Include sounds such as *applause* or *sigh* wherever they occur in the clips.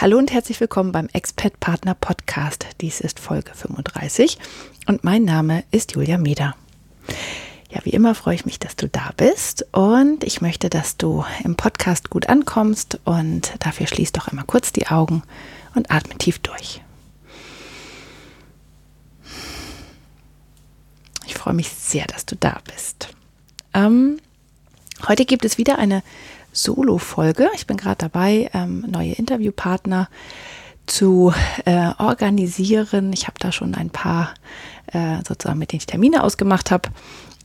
Hallo und herzlich willkommen beim Expat Partner Podcast. Dies ist Folge 35 und mein Name ist Julia Meder. Ja, wie immer freue ich mich, dass du da bist und ich möchte, dass du im Podcast gut ankommst und dafür schließ doch einmal kurz die Augen und atme tief durch. Ich freue mich sehr, dass du da bist. Ähm, heute gibt es wieder eine Solo-Folge. Ich bin gerade dabei, ähm, neue Interviewpartner zu äh, organisieren. Ich habe da schon ein paar äh, sozusagen, mit denen ich Termine ausgemacht habe.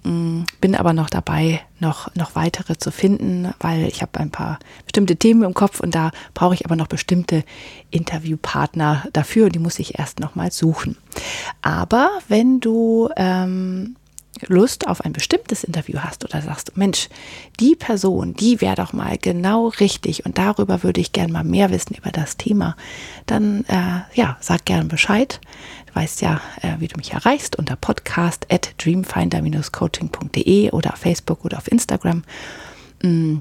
Mm, bin aber noch dabei, noch, noch weitere zu finden, weil ich habe ein paar bestimmte Themen im Kopf und da brauche ich aber noch bestimmte Interviewpartner dafür und die muss ich erst noch mal suchen. Aber wenn du ähm, Lust auf ein bestimmtes Interview hast oder sagst, Mensch, die Person, die wäre doch mal genau richtig und darüber würde ich gerne mal mehr wissen über das Thema, dann äh, ja, sag gerne Bescheid. Du weißt ja, äh, wie du mich erreichst unter podcast at dreamfinder-coaching.de oder auf Facebook oder auf Instagram. Mm.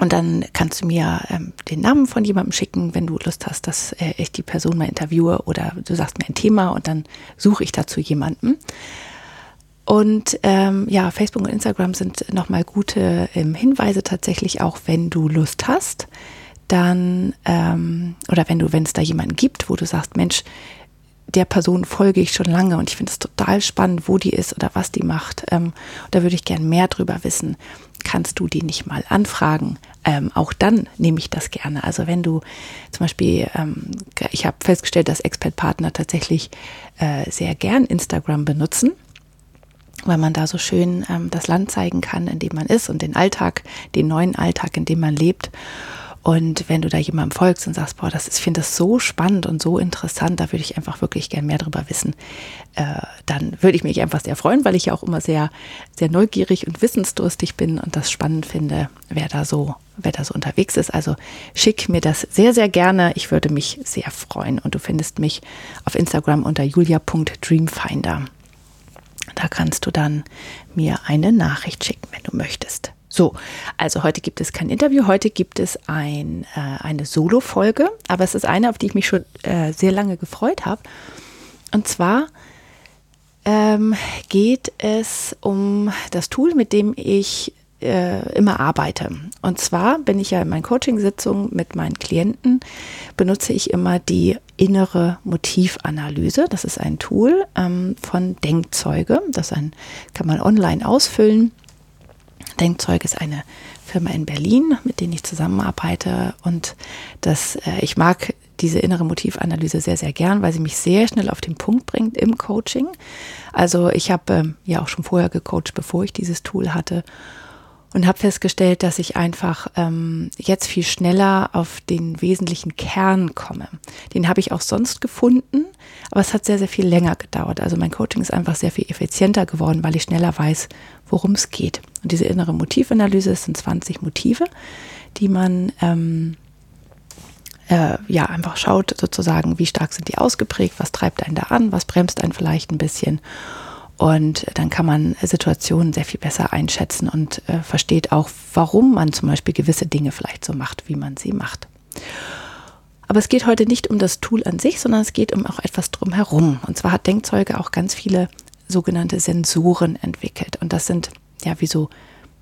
Und dann kannst du mir ähm, den Namen von jemandem schicken, wenn du Lust hast, dass äh, ich die Person mal interviewe oder du sagst mir ein Thema und dann suche ich dazu jemanden. Und ähm, ja, Facebook und Instagram sind nochmal gute ähm, Hinweise tatsächlich, auch wenn du Lust hast, dann ähm, oder wenn du, wenn es da jemanden gibt, wo du sagst, Mensch, der Person folge ich schon lange und ich finde es total spannend, wo die ist oder was die macht. Ähm, da würde ich gern mehr drüber wissen. Kannst du die nicht mal anfragen? Ähm, auch dann nehme ich das gerne. Also wenn du zum Beispiel, ähm, ich habe festgestellt, dass Expert-Partner tatsächlich äh, sehr gern Instagram benutzen weil man da so schön ähm, das Land zeigen kann, in dem man ist und den Alltag, den neuen Alltag, in dem man lebt. Und wenn du da jemandem folgst und sagst, boah, das ist, ich finde das so spannend und so interessant, da würde ich einfach wirklich gern mehr drüber wissen, äh, dann würde ich mich einfach sehr freuen, weil ich ja auch immer sehr, sehr neugierig und wissensdurstig bin und das spannend finde, wer da so, wer da so unterwegs ist. Also schick mir das sehr, sehr gerne. Ich würde mich sehr freuen. Und du findest mich auf Instagram unter julia.dreamfinder. Kannst du dann mir eine Nachricht schicken, wenn du möchtest. So, also heute gibt es kein Interview, heute gibt es ein, äh, eine Solo-Folge, aber es ist eine, auf die ich mich schon äh, sehr lange gefreut habe. Und zwar ähm, geht es um das Tool, mit dem ich äh, immer arbeite. Und zwar bin ich ja in meinen Coaching-Sitzungen mit meinen Klienten, benutze ich immer die innere Motivanalyse. Das ist ein Tool ähm, von Denkzeuge. Das ein, kann man online ausfüllen. Denkzeuge ist eine Firma in Berlin, mit denen ich zusammenarbeite. Und das, äh, ich mag diese innere Motivanalyse sehr, sehr gern, weil sie mich sehr schnell auf den Punkt bringt im Coaching. Also ich habe ähm, ja auch schon vorher gecoacht, bevor ich dieses Tool hatte und habe festgestellt, dass ich einfach ähm, jetzt viel schneller auf den wesentlichen Kern komme. Den habe ich auch sonst gefunden, aber es hat sehr, sehr viel länger gedauert. Also mein Coaching ist einfach sehr viel effizienter geworden, weil ich schneller weiß, worum es geht. Und diese innere Motivanalyse, es sind 20 Motive, die man ähm, äh, ja einfach schaut, sozusagen, wie stark sind die ausgeprägt, was treibt einen da an, was bremst einen vielleicht ein bisschen. Und dann kann man Situationen sehr viel besser einschätzen und äh, versteht auch, warum man zum Beispiel gewisse Dinge vielleicht so macht, wie man sie macht. Aber es geht heute nicht um das Tool an sich, sondern es geht um auch etwas drumherum. Und zwar hat Denkzeuge auch ganz viele sogenannte Sensoren entwickelt. Und das sind ja wie so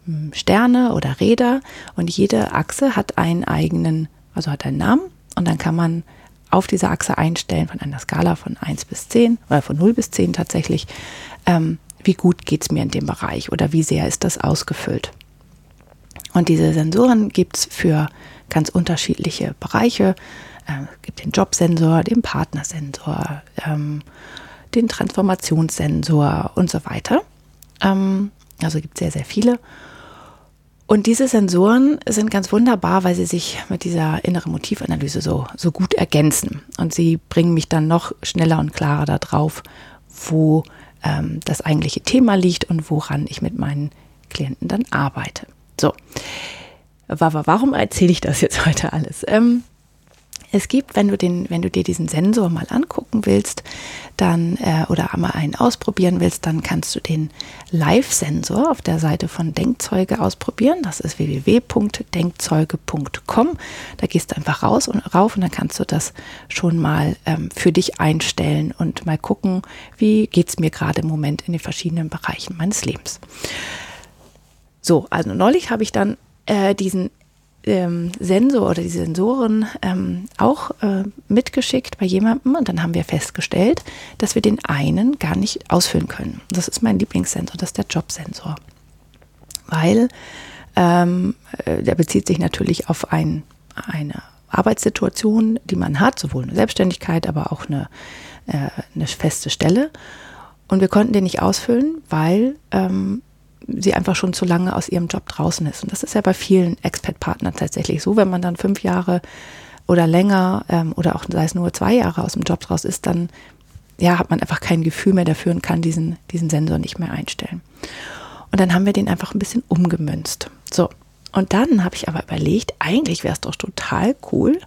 hm, Sterne oder Räder. Und jede Achse hat einen eigenen, also hat einen Namen. Und dann kann man auf dieser Achse einstellen von einer Skala von 1 bis 10 oder von 0 bis 10 tatsächlich, ähm, wie gut geht es mir in dem Bereich oder wie sehr ist das ausgefüllt. Und diese Sensoren gibt es für ganz unterschiedliche Bereiche. Ähm, es gibt den Jobsensor, den Partnersensor, ähm, den Transformationssensor und so weiter. Ähm, also gibt es sehr, sehr viele. Und diese Sensoren sind ganz wunderbar, weil sie sich mit dieser inneren Motivanalyse so, so gut ergänzen. Und sie bringen mich dann noch schneller und klarer darauf, wo ähm, das eigentliche Thema liegt und woran ich mit meinen Klienten dann arbeite. So, warum erzähle ich das jetzt *laughs* heute alles? Ähm, es gibt, wenn du den, wenn du dir diesen Sensor mal angucken willst, dann äh, oder einmal einen ausprobieren willst, dann kannst du den Live-Sensor auf der Seite von Denkzeuge ausprobieren. Das ist www.denkzeuge.com. Da gehst du einfach raus und rauf und dann kannst du das schon mal ähm, für dich einstellen und mal gucken, wie geht es mir gerade im Moment in den verschiedenen Bereichen meines Lebens. So, also neulich habe ich dann äh, diesen ähm, Sensor oder die Sensoren ähm, auch äh, mitgeschickt bei jemandem und dann haben wir festgestellt, dass wir den einen gar nicht ausfüllen können. Das ist mein Lieblingssensor, das ist der Jobsensor. Weil ähm, äh, der bezieht sich natürlich auf ein, eine Arbeitssituation, die man hat, sowohl eine Selbstständigkeit, aber auch eine, äh, eine feste Stelle. Und wir konnten den nicht ausfüllen, weil ähm, sie einfach schon zu lange aus ihrem Job draußen ist. Und das ist ja bei vielen Expat-Partnern tatsächlich so, wenn man dann fünf Jahre oder länger ähm, oder auch sei es nur zwei Jahre aus dem Job draus ist, dann ja, hat man einfach kein Gefühl mehr dafür und kann diesen, diesen Sensor nicht mehr einstellen. Und dann haben wir den einfach ein bisschen umgemünzt. So, und dann habe ich aber überlegt, eigentlich wäre es doch total cool,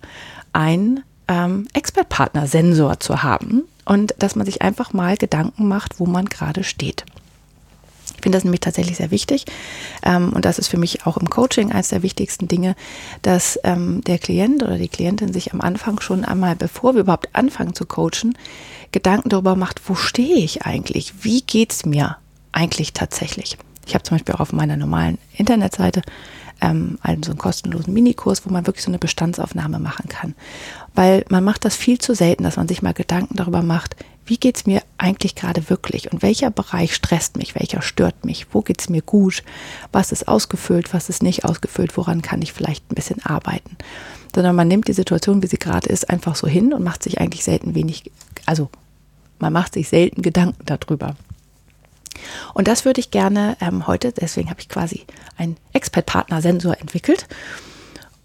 einen ähm, Expert-Partner-Sensor zu haben und dass man sich einfach mal Gedanken macht, wo man gerade steht. Ich finde das nämlich tatsächlich sehr wichtig. Ähm, und das ist für mich auch im Coaching eines der wichtigsten Dinge, dass ähm, der Klient oder die Klientin sich am Anfang schon einmal, bevor wir überhaupt anfangen zu coachen, Gedanken darüber macht, wo stehe ich eigentlich? Wie geht es mir eigentlich tatsächlich? Ich habe zum Beispiel auch auf meiner normalen Internetseite ähm, also einen kostenlosen Minikurs, wo man wirklich so eine Bestandsaufnahme machen kann. Weil man macht das viel zu selten, dass man sich mal Gedanken darüber macht, wie geht es mir eigentlich gerade wirklich und welcher Bereich stresst mich, welcher stört mich, wo geht es mir gut, was ist ausgefüllt, was ist nicht ausgefüllt, woran kann ich vielleicht ein bisschen arbeiten. Sondern man nimmt die Situation, wie sie gerade ist, einfach so hin und macht sich eigentlich selten wenig, also man macht sich selten Gedanken darüber. Und das würde ich gerne ähm, heute, deswegen habe ich quasi einen Expert-Partner-Sensor entwickelt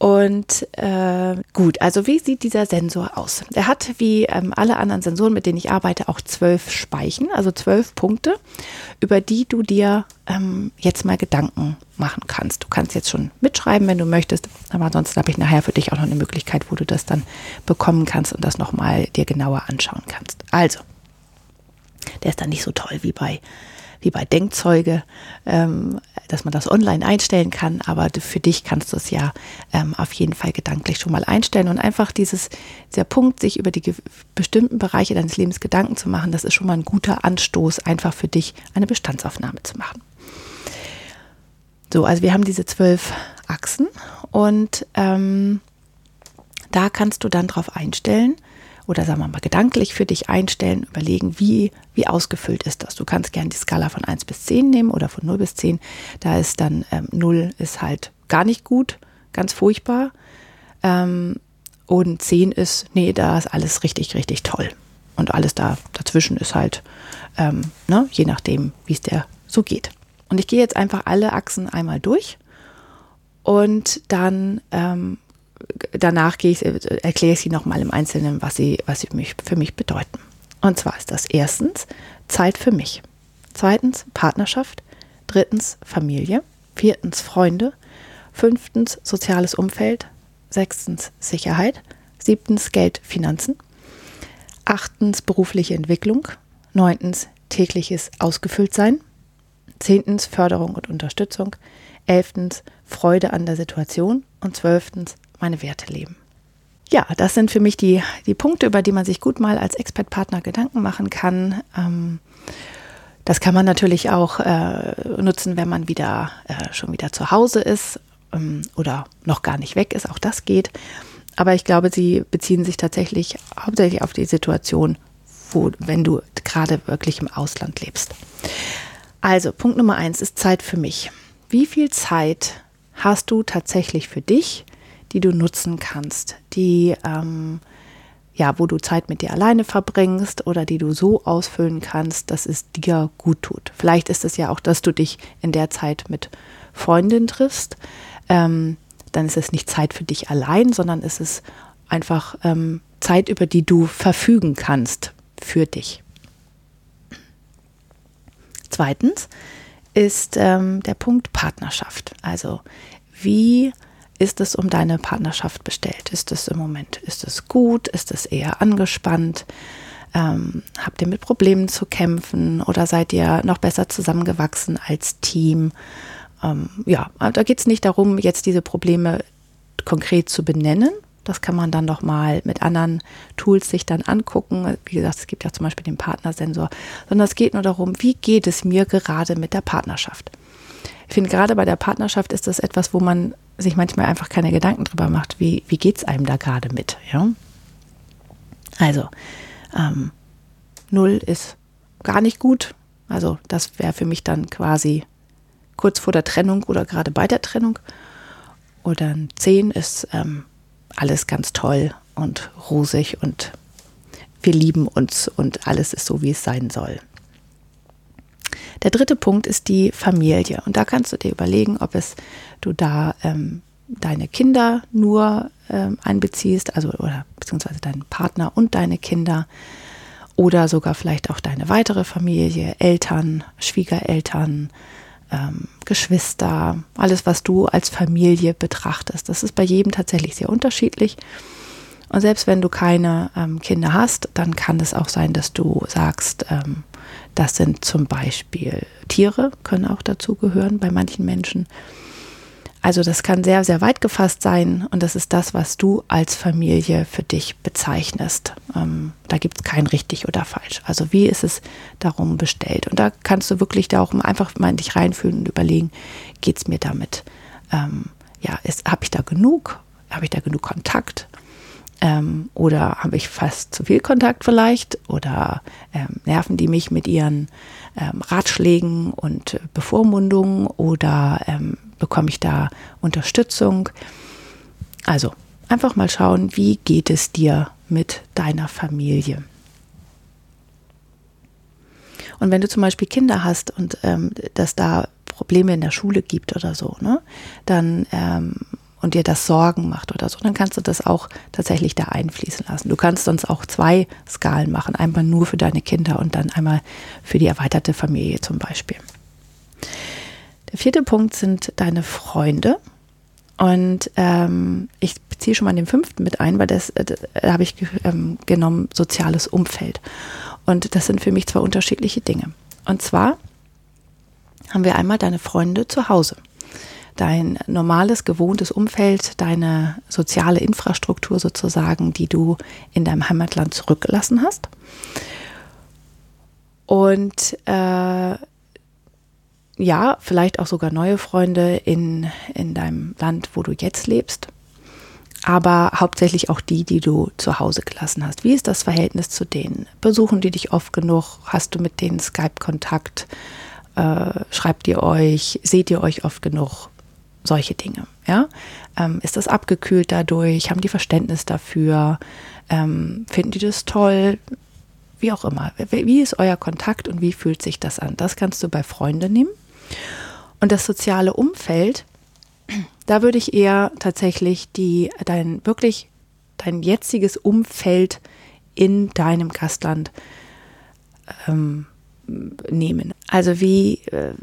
und äh, gut, also wie sieht dieser Sensor aus? Er hat wie ähm, alle anderen Sensoren, mit denen ich arbeite, auch zwölf Speichen, also zwölf Punkte, über die du dir ähm, jetzt mal Gedanken machen kannst. Du kannst jetzt schon mitschreiben, wenn du möchtest, aber ansonsten habe ich nachher für dich auch noch eine Möglichkeit, wo du das dann bekommen kannst und das nochmal dir genauer anschauen kannst. Also, der ist dann nicht so toll wie bei wie bei Denkzeuge, ähm, dass man das online einstellen kann, aber für dich kannst du es ja ähm, auf jeden Fall gedanklich schon mal einstellen und einfach dieses, dieser Punkt, sich über die bestimmten Bereiche deines Lebens Gedanken zu machen, das ist schon mal ein guter Anstoß, einfach für dich eine Bestandsaufnahme zu machen. So, also wir haben diese zwölf Achsen und ähm, da kannst du dann drauf einstellen, oder sagen wir mal gedanklich für dich einstellen, überlegen, wie, wie ausgefüllt ist das. Du kannst gerne die Skala von 1 bis 10 nehmen oder von 0 bis 10. Da ist dann ähm, 0 ist halt gar nicht gut, ganz furchtbar. Ähm, und 10 ist, nee, da ist alles richtig, richtig toll. Und alles da dazwischen ist halt, ähm, ne, je nachdem, wie es dir so geht. Und ich gehe jetzt einfach alle Achsen einmal durch und dann ähm, danach ich, erkläre ich sie nochmal im Einzelnen, was sie, was sie mich, für mich bedeuten. Und zwar ist das erstens Zeit für mich. Zweitens Partnerschaft. Drittens Familie. Viertens Freunde. Fünftens soziales Umfeld. Sechstens Sicherheit. Siebtens Geld, Finanzen. Achtens berufliche Entwicklung. Neuntens tägliches Ausgefülltsein. Zehntens Förderung und Unterstützung. Elftens Freude an der Situation. Und zwölftens meine Werte leben. Ja, das sind für mich die, die Punkte, über die man sich gut mal als Expert-Partner Gedanken machen kann. Ähm, das kann man natürlich auch äh, nutzen, wenn man wieder äh, schon wieder zu Hause ist ähm, oder noch gar nicht weg ist. Auch das geht. Aber ich glaube, sie beziehen sich tatsächlich hauptsächlich auf die Situation, wo, wenn du gerade wirklich im Ausland lebst. Also, Punkt Nummer eins ist Zeit für mich. Wie viel Zeit hast du tatsächlich für dich? Die du nutzen kannst, die ähm, ja, wo du Zeit mit dir alleine verbringst oder die du so ausfüllen kannst, dass es dir gut tut. Vielleicht ist es ja auch, dass du dich in der Zeit mit Freundin triffst, ähm, dann ist es nicht Zeit für dich allein, sondern es ist einfach ähm, Zeit, über die du verfügen kannst für dich. Zweitens ist ähm, der Punkt Partnerschaft. Also wie ist es um deine Partnerschaft bestellt? Ist es im Moment, ist es gut? Ist es eher angespannt? Ähm, habt ihr mit Problemen zu kämpfen oder seid ihr noch besser zusammengewachsen als Team? Ähm, ja, da geht es nicht darum, jetzt diese Probleme konkret zu benennen. Das kann man dann noch mal mit anderen Tools sich dann angucken. Wie gesagt, es gibt ja zum Beispiel den Partnersensor, sondern es geht nur darum, wie geht es mir gerade mit der Partnerschaft. Ich finde, gerade bei der Partnerschaft ist das etwas, wo man sich manchmal einfach keine Gedanken drüber macht, wie, wie geht es einem da gerade mit. Ja? Also, ähm, null ist gar nicht gut. Also, das wäre für mich dann quasi kurz vor der Trennung oder gerade bei der Trennung. Oder ein 10 ist ähm, alles ganz toll und rosig und wir lieben uns und alles ist so, wie es sein soll. Der dritte Punkt ist die Familie. Und da kannst du dir überlegen, ob es du da ähm, deine Kinder nur ähm, einbeziehst, also oder beziehungsweise deinen Partner und deine Kinder oder sogar vielleicht auch deine weitere Familie, Eltern, Schwiegereltern, ähm, Geschwister, alles, was du als Familie betrachtest. Das ist bei jedem tatsächlich sehr unterschiedlich. Und selbst wenn du keine ähm, Kinder hast, dann kann es auch sein, dass du sagst, ähm, das sind zum Beispiel Tiere, können auch dazu gehören bei manchen Menschen. Also das kann sehr, sehr weit gefasst sein und das ist das, was du als Familie für dich bezeichnest. Ähm, da gibt es kein richtig oder falsch. Also wie ist es darum bestellt? Und da kannst du wirklich da auch einfach mal in dich reinfühlen und überlegen, geht es mir damit? Ähm, ja, habe ich da genug? Habe ich da genug Kontakt? Ähm, oder habe ich fast zu viel Kontakt vielleicht? Oder ähm, nerven die mich mit ihren ähm, Ratschlägen und Bevormundungen? Oder ähm, bekomme ich da Unterstützung? Also einfach mal schauen, wie geht es dir mit deiner Familie? Und wenn du zum Beispiel Kinder hast und ähm, dass da Probleme in der Schule gibt oder so, ne, dann ähm, und dir das Sorgen macht oder so, dann kannst du das auch tatsächlich da einfließen lassen. Du kannst sonst auch zwei Skalen machen, einmal nur für deine Kinder und dann einmal für die erweiterte Familie zum Beispiel. Der vierte Punkt sind deine Freunde. Und ähm, ich beziehe schon mal den fünften mit ein, weil das, äh, da habe ich ähm, genommen soziales Umfeld. Und das sind für mich zwei unterschiedliche Dinge. Und zwar haben wir einmal deine Freunde zu Hause dein normales, gewohntes Umfeld, deine soziale Infrastruktur sozusagen, die du in deinem Heimatland zurückgelassen hast. Und äh, ja, vielleicht auch sogar neue Freunde in, in deinem Land, wo du jetzt lebst. Aber hauptsächlich auch die, die du zu Hause gelassen hast. Wie ist das Verhältnis zu denen? Besuchen die dich oft genug? Hast du mit denen Skype-Kontakt? Äh, schreibt ihr euch? Seht ihr euch oft genug? Solche Dinge. Ja? Ähm, ist das abgekühlt dadurch? Haben die Verständnis dafür? Ähm, finden die das toll? Wie auch immer. Wie ist euer Kontakt und wie fühlt sich das an? Das kannst du bei Freunden nehmen. Und das soziale Umfeld, da würde ich eher tatsächlich die, dein wirklich dein jetziges Umfeld in deinem Gastland ähm, nehmen. Also wie, äh,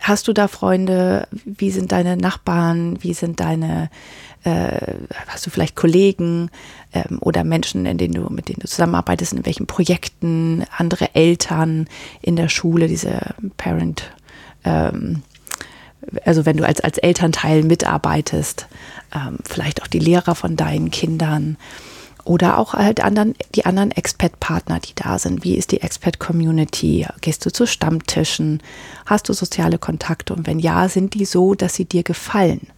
hast du da Freunde? Wie sind deine Nachbarn? Wie sind deine, äh, hast du vielleicht Kollegen ähm, oder Menschen, in denen du, mit denen du zusammenarbeitest, in welchen Projekten, andere Eltern in der Schule, diese Parent, ähm, also wenn du als, als Elternteil mitarbeitest, ähm, vielleicht auch die Lehrer von deinen Kindern oder auch halt anderen, die anderen Expat-Partner, die da sind. Wie ist die Expat-Community? Gehst du zu Stammtischen? Hast du soziale Kontakte? Und wenn ja, sind die so, dass sie dir gefallen?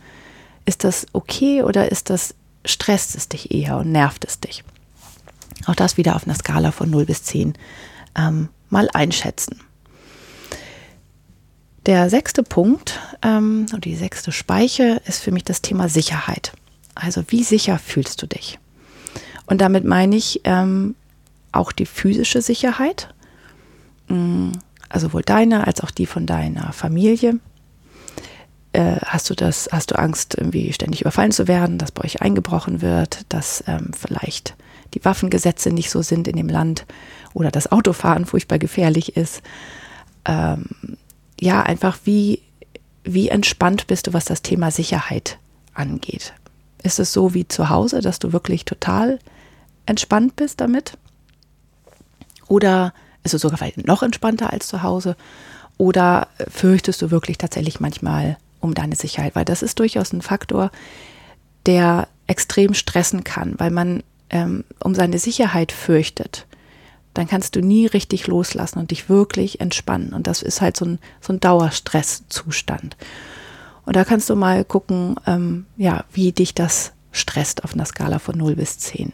Ist das okay oder ist das, stresst es dich eher und nervt es dich? Auch das wieder auf einer Skala von 0 bis 10 ähm, mal einschätzen. Der sechste Punkt ähm, und die sechste Speiche ist für mich das Thema Sicherheit. Also wie sicher fühlst du dich? Und damit meine ich ähm, auch die physische Sicherheit, mm, also sowohl deine als auch die von deiner Familie. äh, hast du das, hast du Angst, irgendwie ständig überfallen zu werden, dass bei euch eingebrochen wird, dass ähm, vielleicht die Waffengesetze nicht so sind in dem Land oder das Autofahren furchtbar gefährlich ist. Ähm, ja, einfach wie, wie entspannt bist du, was das Thema Sicherheit angeht. Ist es so wie zu Hause, dass du wirklich total entspannt bist damit? Oder ist es sogar noch entspannter als zu Hause? Oder fürchtest du wirklich tatsächlich manchmal um deine Sicherheit? Weil das ist durchaus ein Faktor, der extrem stressen kann, weil man ähm, um seine Sicherheit fürchtet. Dann kannst du nie richtig loslassen und dich wirklich entspannen. Und das ist halt so ein, so ein Dauerstresszustand. Und da kannst du mal gucken, ähm, ja, wie dich das stresst auf einer Skala von 0 bis 10.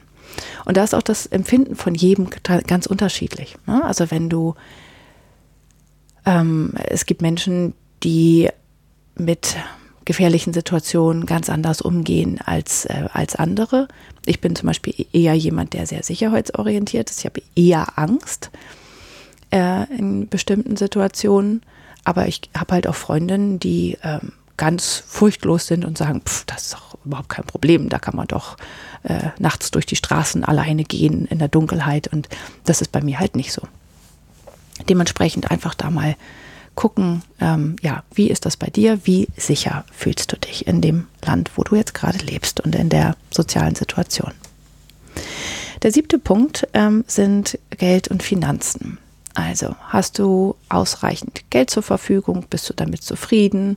Und da ist auch das Empfinden von jedem ganz unterschiedlich. Ne? Also wenn du, ähm, es gibt Menschen, die mit gefährlichen Situationen ganz anders umgehen als, äh, als andere. Ich bin zum Beispiel eher jemand, der sehr sicherheitsorientiert ist. Ich habe eher Angst äh, in bestimmten Situationen. Aber ich habe halt auch Freundinnen, die ähm, ganz furchtlos sind und sagen, pff, das ist doch überhaupt kein Problem. Da kann man doch äh, nachts durch die Straßen alleine gehen in der Dunkelheit. Und das ist bei mir halt nicht so. Dementsprechend einfach da mal gucken, ähm, ja, wie ist das bei dir? Wie sicher fühlst du dich in dem Land, wo du jetzt gerade lebst und in der sozialen Situation? Der siebte Punkt ähm, sind Geld und Finanzen. Also hast du ausreichend Geld zur Verfügung? Bist du damit zufrieden?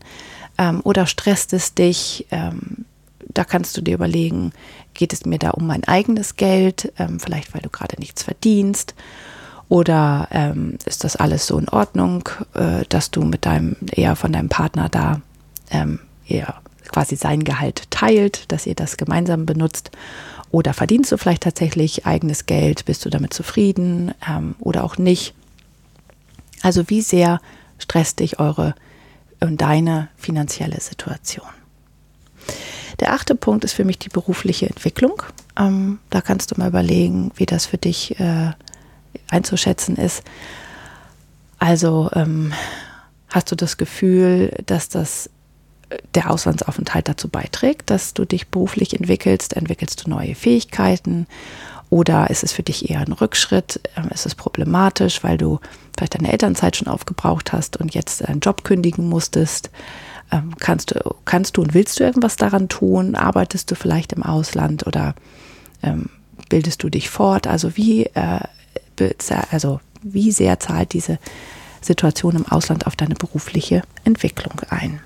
Ähm, oder stresst es dich? Ähm, da kannst du dir überlegen, geht es mir da um mein eigenes Geld? Ähm, vielleicht weil du gerade nichts verdienst oder ähm, ist das alles so in Ordnung, äh, dass du mit deinem, eher von deinem Partner da ähm, eher quasi sein Gehalt teilt, dass ihr das gemeinsam benutzt? Oder verdienst du vielleicht tatsächlich eigenes Geld? Bist du damit zufrieden ähm, oder auch nicht? Also wie sehr stresst dich eure und deine finanzielle Situation? Der achte Punkt ist für mich die berufliche Entwicklung. Ähm, da kannst du mal überlegen, wie das für dich äh, einzuschätzen ist. Also ähm, hast du das Gefühl, dass das äh, der Auslandsaufenthalt dazu beiträgt, dass du dich beruflich entwickelst, entwickelst du neue Fähigkeiten oder ist es für dich eher ein Rückschritt? Ähm, ist es problematisch, weil du vielleicht deine Elternzeit schon aufgebraucht hast und jetzt einen Job kündigen musstest? Ähm, kannst, du, kannst du und willst du irgendwas daran tun? Arbeitest du vielleicht im Ausland oder ähm, bildest du dich fort? Also wie äh, also wie sehr zahlt diese Situation im Ausland auf deine berufliche Entwicklung ein.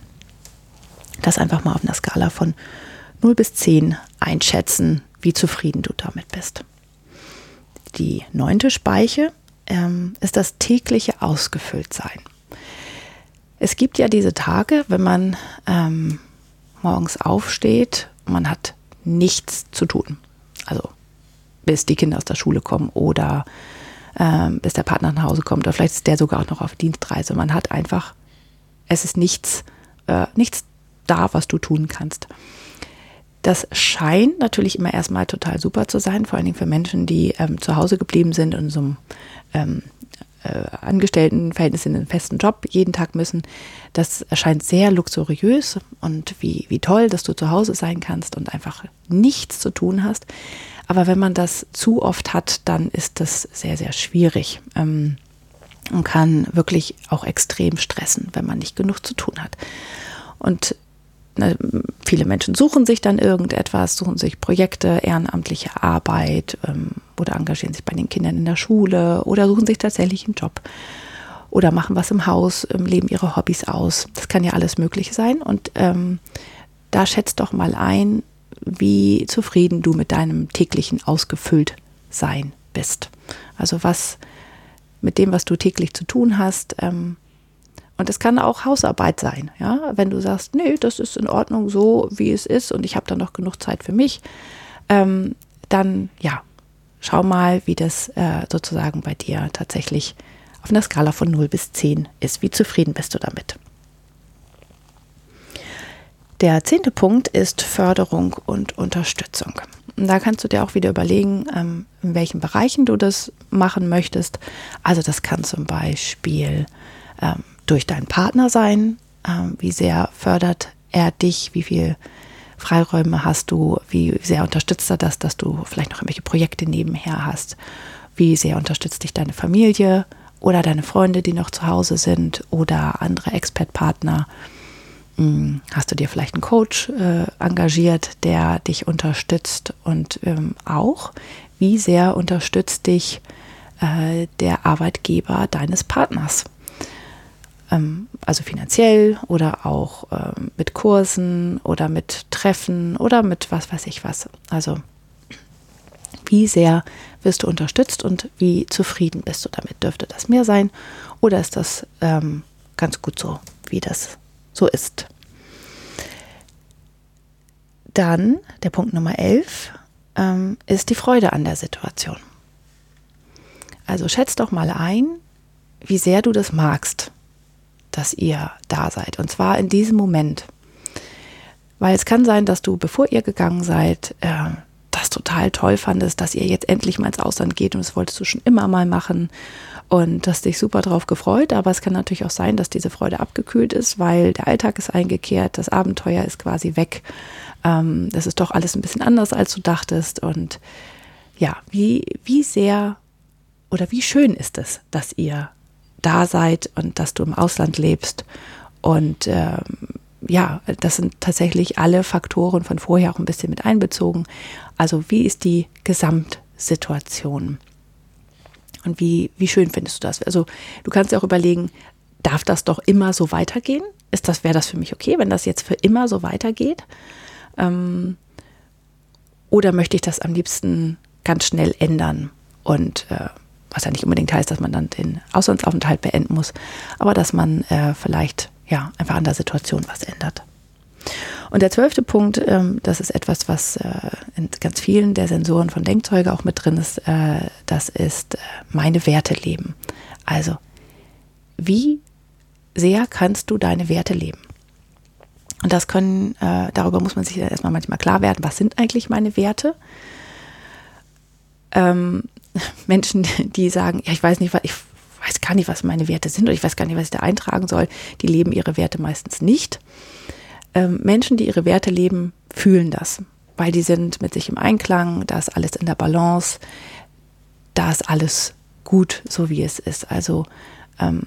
Das einfach mal auf einer Skala von 0 bis 10 einschätzen, wie zufrieden du damit bist. Die neunte Speiche ähm, ist das tägliche Ausgefülltsein. Es gibt ja diese Tage, wenn man ähm, morgens aufsteht, man hat nichts zu tun. Also bis die Kinder aus der Schule kommen oder ähm, bis der Partner nach Hause kommt oder vielleicht ist der sogar auch noch auf Dienstreise. Man hat einfach, es ist nichts, äh, nichts da, was du tun kannst. Das scheint natürlich immer erstmal total super zu sein, vor allen Dingen für Menschen, die ähm, zu Hause geblieben sind und so einem ähm, äh, Angestelltenverhältnis in einen festen Job jeden Tag müssen. Das erscheint sehr luxuriös und wie, wie toll, dass du zu Hause sein kannst und einfach nichts zu tun hast. Aber wenn man das zu oft hat, dann ist das sehr, sehr schwierig ähm, und kann wirklich auch extrem stressen, wenn man nicht genug zu tun hat. Und na, viele Menschen suchen sich dann irgendetwas, suchen sich Projekte, ehrenamtliche Arbeit ähm, oder engagieren sich bei den Kindern in der Schule oder suchen sich tatsächlich einen Job oder machen was im Haus, ähm, leben ihre Hobbys aus. Das kann ja alles möglich sein. Und ähm, da schätzt doch mal ein, wie zufrieden du mit deinem täglichen ausgefüllt sein bist. Also was mit dem, was du täglich zu tun hast. Ähm, und es kann auch Hausarbeit sein, ja. Wenn du sagst, nee, das ist in Ordnung so, wie es ist und ich habe dann noch genug Zeit für mich, ähm, dann ja, schau mal, wie das äh, sozusagen bei dir tatsächlich auf einer Skala von 0 bis 10 ist. Wie zufrieden bist du damit? Der zehnte Punkt ist Förderung und Unterstützung. Da kannst du dir auch wieder überlegen, ähm, in welchen Bereichen du das machen möchtest. Also das kann zum Beispiel ähm, durch deinen Partner sein. Ähm, wie sehr fördert er dich? Wie viel Freiräume hast du? Wie sehr unterstützt er das, dass du vielleicht noch irgendwelche Projekte nebenher hast? Wie sehr unterstützt dich deine Familie oder deine Freunde, die noch zu Hause sind oder andere Expert-Partner? Hm, hast du dir vielleicht einen Coach äh, engagiert, der dich unterstützt und ähm, auch, wie sehr unterstützt dich äh, der Arbeitgeber deines Partners? Ähm, also finanziell oder auch ähm, mit Kursen oder mit Treffen oder mit was weiß ich was. Also wie sehr wirst du unterstützt und wie zufrieden bist du damit? Dürfte das mehr sein oder ist das ähm, ganz gut so, wie das so ist. Dann der Punkt Nummer 11 ähm, ist die Freude an der Situation. Also schätz doch mal ein, wie sehr du das magst, dass ihr da seid. Und zwar in diesem Moment. Weil es kann sein, dass du, bevor ihr gegangen seid, äh, das total toll fandest, dass ihr jetzt endlich mal ins Ausland geht und das wolltest du schon immer mal machen und hast dich super drauf gefreut. Aber es kann natürlich auch sein, dass diese Freude abgekühlt ist, weil der Alltag ist eingekehrt, das Abenteuer ist quasi weg. Ähm, das ist doch alles ein bisschen anders, als du dachtest. Und ja, wie, wie sehr oder wie schön ist es, dass ihr da seid und dass du im Ausland lebst. Und ähm, ja, das sind tatsächlich alle Faktoren von vorher auch ein bisschen mit einbezogen. Also wie ist die Gesamtsituation? Und wie, wie schön findest du das? Also du kannst dir auch überlegen, darf das doch immer so weitergehen? Ist das, wäre das für mich okay, wenn das jetzt für immer so weitergeht? Ähm, oder möchte ich das am liebsten ganz schnell ändern? Und äh, was ja nicht unbedingt heißt, dass man dann den Auslandsaufenthalt beenden muss, aber dass man äh, vielleicht ja einfach an der Situation was ändert. Und der zwölfte Punkt, ähm, das ist etwas, was äh, in ganz vielen der Sensoren von Denkzeuge auch mit drin ist, äh, das ist äh, meine Werte leben. Also, wie sehr kannst du deine Werte leben? Und das können, äh, darüber muss man sich erstmal manchmal klar werden, was sind eigentlich meine Werte? Ähm, *laughs* Menschen, die sagen, ja, ich weiß nicht, was, ich weiß gar nicht, was meine Werte sind oder ich weiß gar nicht, was ich da eintragen soll, die leben ihre Werte meistens nicht. Ähm, Menschen, die ihre Werte leben, fühlen das, weil die sind mit sich im Einklang, da ist alles in der Balance, da ist alles gut, so wie es ist. Also, ähm,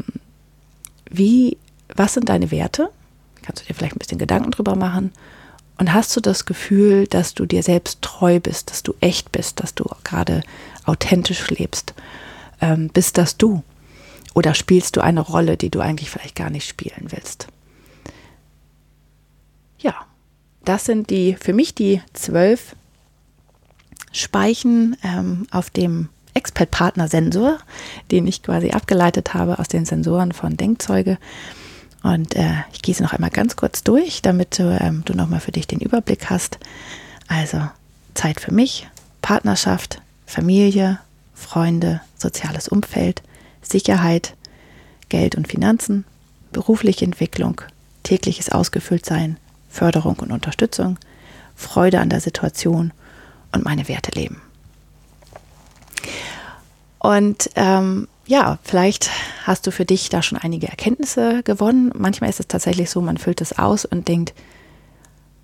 wie, was sind deine Werte? Kannst du dir vielleicht ein bisschen Gedanken drüber machen? Und hast du das Gefühl, dass du dir selbst treu bist, dass du echt bist, dass du gerade authentisch lebst? Ähm, bist das du? Oder spielst du eine Rolle, die du eigentlich vielleicht gar nicht spielen willst? Ja, das sind die für mich die zwölf Speichen ähm, auf dem Expert-Partner-Sensor, den ich quasi abgeleitet habe aus den Sensoren von Denkzeuge. Und äh, ich gehe es noch einmal ganz kurz durch, damit du, ähm, du nochmal für dich den Überblick hast. Also Zeit für mich, Partnerschaft, Familie, Freunde, soziales Umfeld, Sicherheit, Geld und Finanzen, berufliche Entwicklung, tägliches Ausgefülltsein, Förderung und Unterstützung, Freude an der Situation und meine Werte leben. Und ähm, ja, vielleicht hast du für dich da schon einige Erkenntnisse gewonnen. Manchmal ist es tatsächlich so, man füllt es aus und denkt,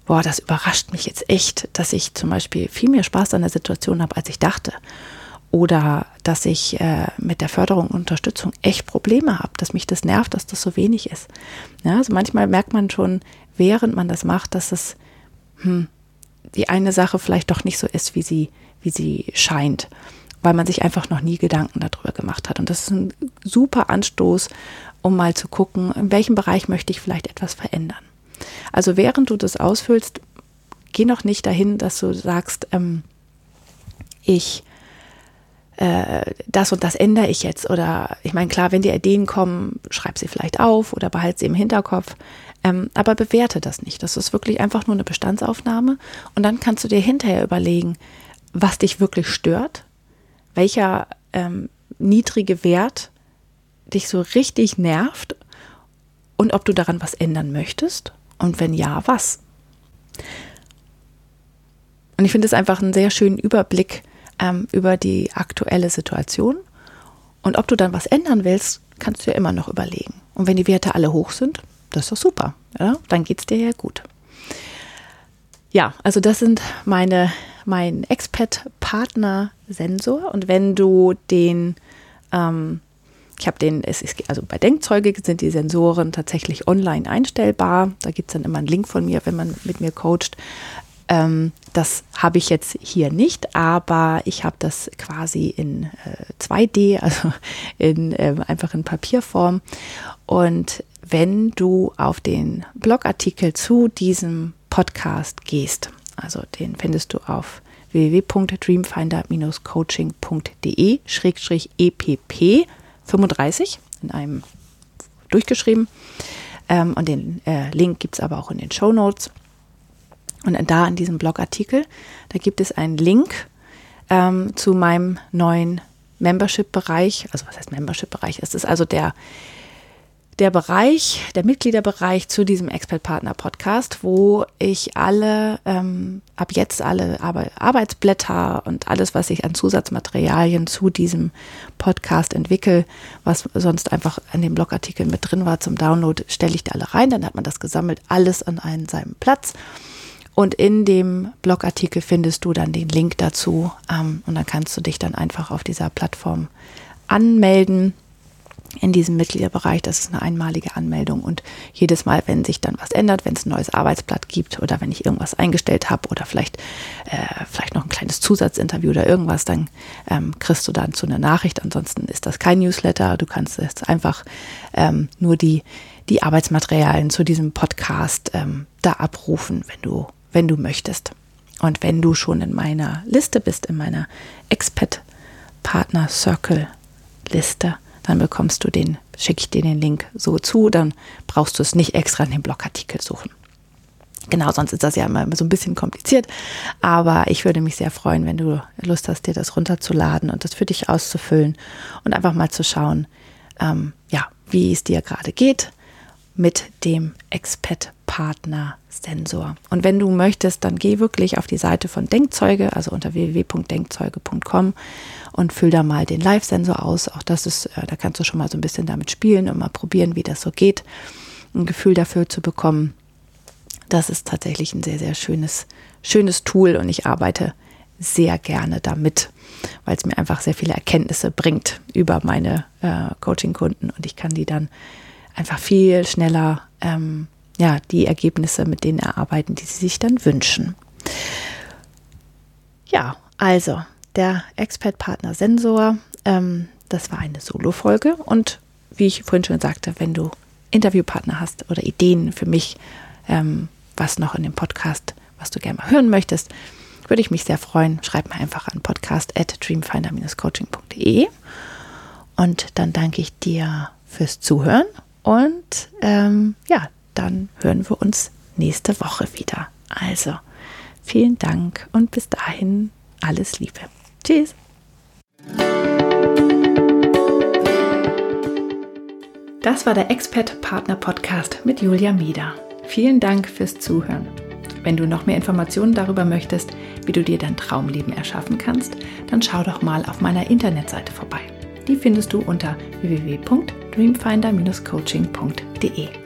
boah, das überrascht mich jetzt echt, dass ich zum Beispiel viel mehr Spaß an der Situation habe, als ich dachte. Oder dass ich äh, mit der Förderung und Unterstützung echt Probleme habe, dass mich das nervt, dass das so wenig ist. Ja, also manchmal merkt man schon, während man das macht, dass es hm, die eine Sache vielleicht doch nicht so ist, wie sie, wie sie scheint weil man sich einfach noch nie Gedanken darüber gemacht hat. Und das ist ein super Anstoß, um mal zu gucken, in welchem Bereich möchte ich vielleicht etwas verändern. Also während du das ausfüllst, geh noch nicht dahin, dass du sagst, ähm, ich äh, das und das ändere ich jetzt. Oder ich meine, klar, wenn dir Ideen kommen, schreib sie vielleicht auf oder behalte sie im Hinterkopf. Ähm, aber bewerte das nicht. Das ist wirklich einfach nur eine Bestandsaufnahme. Und dann kannst du dir hinterher überlegen, was dich wirklich stört, welcher ähm, niedrige Wert dich so richtig nervt und ob du daran was ändern möchtest und wenn ja, was. Und ich finde es einfach einen sehr schönen Überblick ähm, über die aktuelle Situation. Und ob du dann was ändern willst, kannst du ja immer noch überlegen. Und wenn die Werte alle hoch sind, das ist doch super. Ja? Dann geht es dir ja gut. Ja, also das sind meine, mein Expat-Partner-Sensor. Und wenn du den, ähm, ich habe den, es ist, also bei Denkzeuge sind die Sensoren tatsächlich online einstellbar. Da gibt es dann immer einen Link von mir, wenn man mit mir coacht. Ähm, das habe ich jetzt hier nicht, aber ich habe das quasi in äh, 2D, *laughs* also in, äh, einfach in Papierform. Und wenn du auf den Blogartikel zu diesem Podcast gehst, also den findest du auf www.dreamfinder-coaching.de-epp 35 in einem durchgeschrieben. Ähm, und den äh, Link gibt es aber auch in den Show Notes. Und da in diesem Blogartikel, da gibt es einen Link ähm, zu meinem neuen Membership-Bereich. Also was heißt Membership-Bereich? Es ist also der, der Bereich, der Mitgliederbereich zu diesem Expert-Partner-Podcast, wo ich alle, ähm, ab jetzt alle Arbeitsblätter und alles, was ich an Zusatzmaterialien zu diesem Podcast entwickle, was sonst einfach an dem Blogartikel mit drin war zum Download, stelle ich da alle rein. Dann hat man das gesammelt, alles an einem seinem Platz. Und in dem Blogartikel findest du dann den Link dazu. Ähm, und dann kannst du dich dann einfach auf dieser Plattform anmelden in diesem Mitgliederbereich. Das ist eine einmalige Anmeldung. Und jedes Mal, wenn sich dann was ändert, wenn es ein neues Arbeitsblatt gibt oder wenn ich irgendwas eingestellt habe oder vielleicht, äh, vielleicht noch ein kleines Zusatzinterview oder irgendwas, dann ähm, kriegst du dann zu einer Nachricht. Ansonsten ist das kein Newsletter. Du kannst jetzt einfach ähm, nur die, die Arbeitsmaterialien zu diesem Podcast ähm, da abrufen, wenn du wenn du möchtest. Und wenn du schon in meiner Liste bist, in meiner Expat Partner Circle Liste, dann bekommst du den, schicke ich dir den Link so zu, dann brauchst du es nicht extra in den Blogartikel suchen. Genau, sonst ist das ja immer so ein bisschen kompliziert. Aber ich würde mich sehr freuen, wenn du Lust hast, dir das runterzuladen und das für dich auszufüllen und einfach mal zu schauen, ähm, ja, wie es dir gerade geht mit dem Expat Partner Sensor. Und wenn du möchtest, dann geh wirklich auf die Seite von Denkzeuge, also unter www.denkzeuge.com und füll da mal den Live-Sensor aus. Auch das ist, äh, da kannst du schon mal so ein bisschen damit spielen und mal probieren, wie das so geht, ein Gefühl dafür zu bekommen. Das ist tatsächlich ein sehr, sehr schönes, schönes Tool und ich arbeite sehr gerne damit, weil es mir einfach sehr viele Erkenntnisse bringt über meine äh, Coaching-Kunden und ich kann die dann einfach viel schneller ähm, ja, die Ergebnisse mit denen erarbeiten, die sie sich dann wünschen. Ja, also der Expert-Partner Sensor, ähm, das war eine Solo-Folge und wie ich vorhin schon sagte, wenn du Interviewpartner hast oder Ideen für mich, ähm, was noch in dem Podcast, was du gerne mal hören möchtest, würde ich mich sehr freuen. Schreib mir einfach an podcast at dreamfinder-coaching.de und dann danke ich dir fürs Zuhören und ähm, ja, dann hören wir uns nächste Woche wieder. Also, vielen Dank und bis dahin alles Liebe. Tschüss. Das war der Expert Partner Podcast mit Julia Mieder. Vielen Dank fürs Zuhören. Wenn du noch mehr Informationen darüber möchtest, wie du dir dein Traumleben erschaffen kannst, dann schau doch mal auf meiner Internetseite vorbei. Die findest du unter www.dreamfinder-coaching.de.